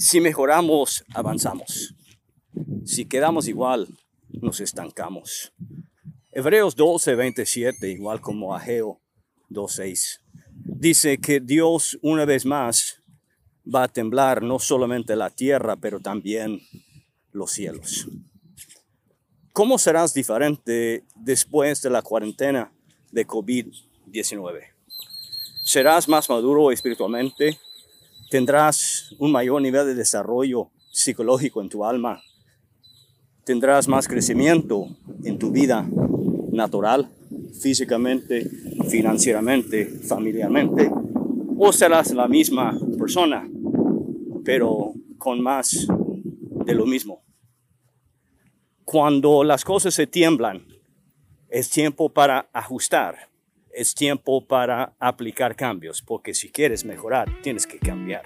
Si mejoramos, avanzamos. Si quedamos igual, nos estancamos. Hebreos 12, 27, igual como Ageo 2.6, dice que Dios una vez más va a temblar no solamente la tierra, pero también los cielos. ¿Cómo serás diferente después de la cuarentena de COVID-19? ¿Serás más maduro espiritualmente? ¿Tendrás un mayor nivel de desarrollo psicológico en tu alma? ¿Tendrás más crecimiento en tu vida natural, físicamente, financieramente, familiarmente? ¿O serás la misma persona, pero con más de lo mismo? Cuando las cosas se tiemblan, es tiempo para ajustar, es tiempo para aplicar cambios, porque si quieres mejorar, tienes que cambiar.